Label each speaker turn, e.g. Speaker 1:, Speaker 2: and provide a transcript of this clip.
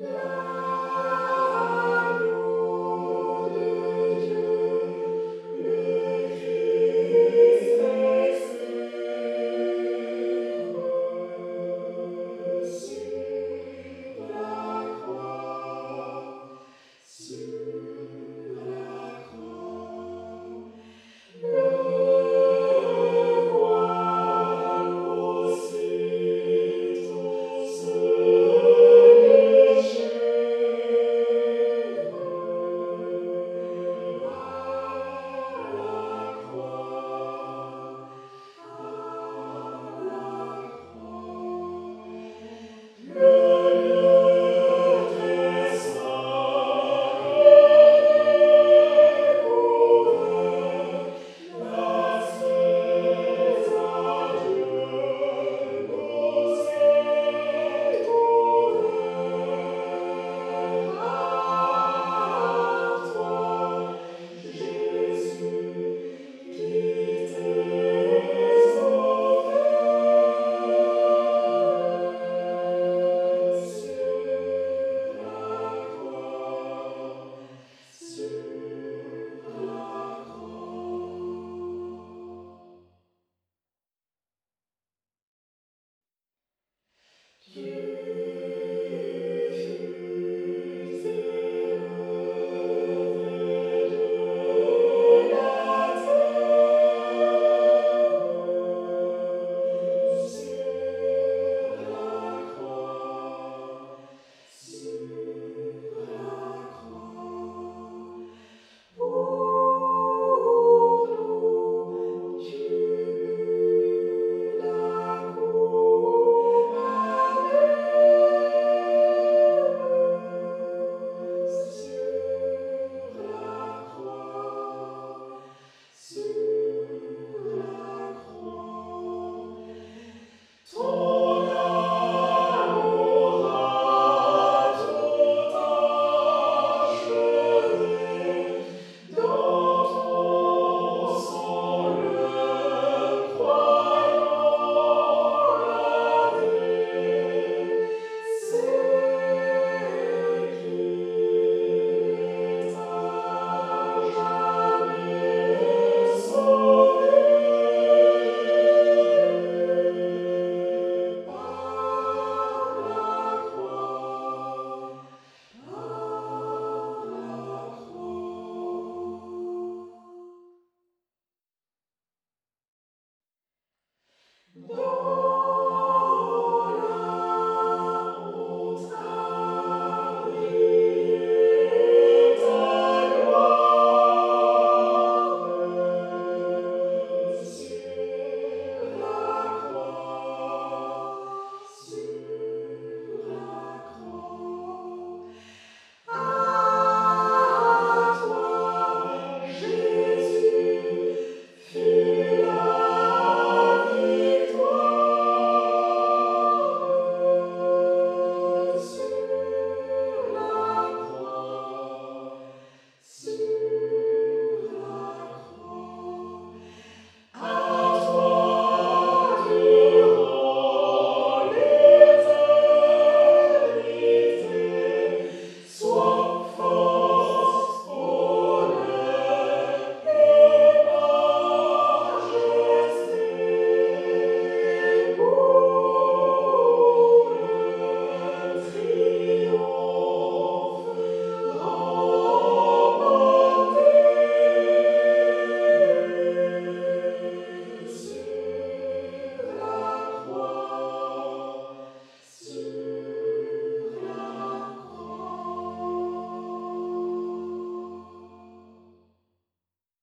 Speaker 1: Yeah.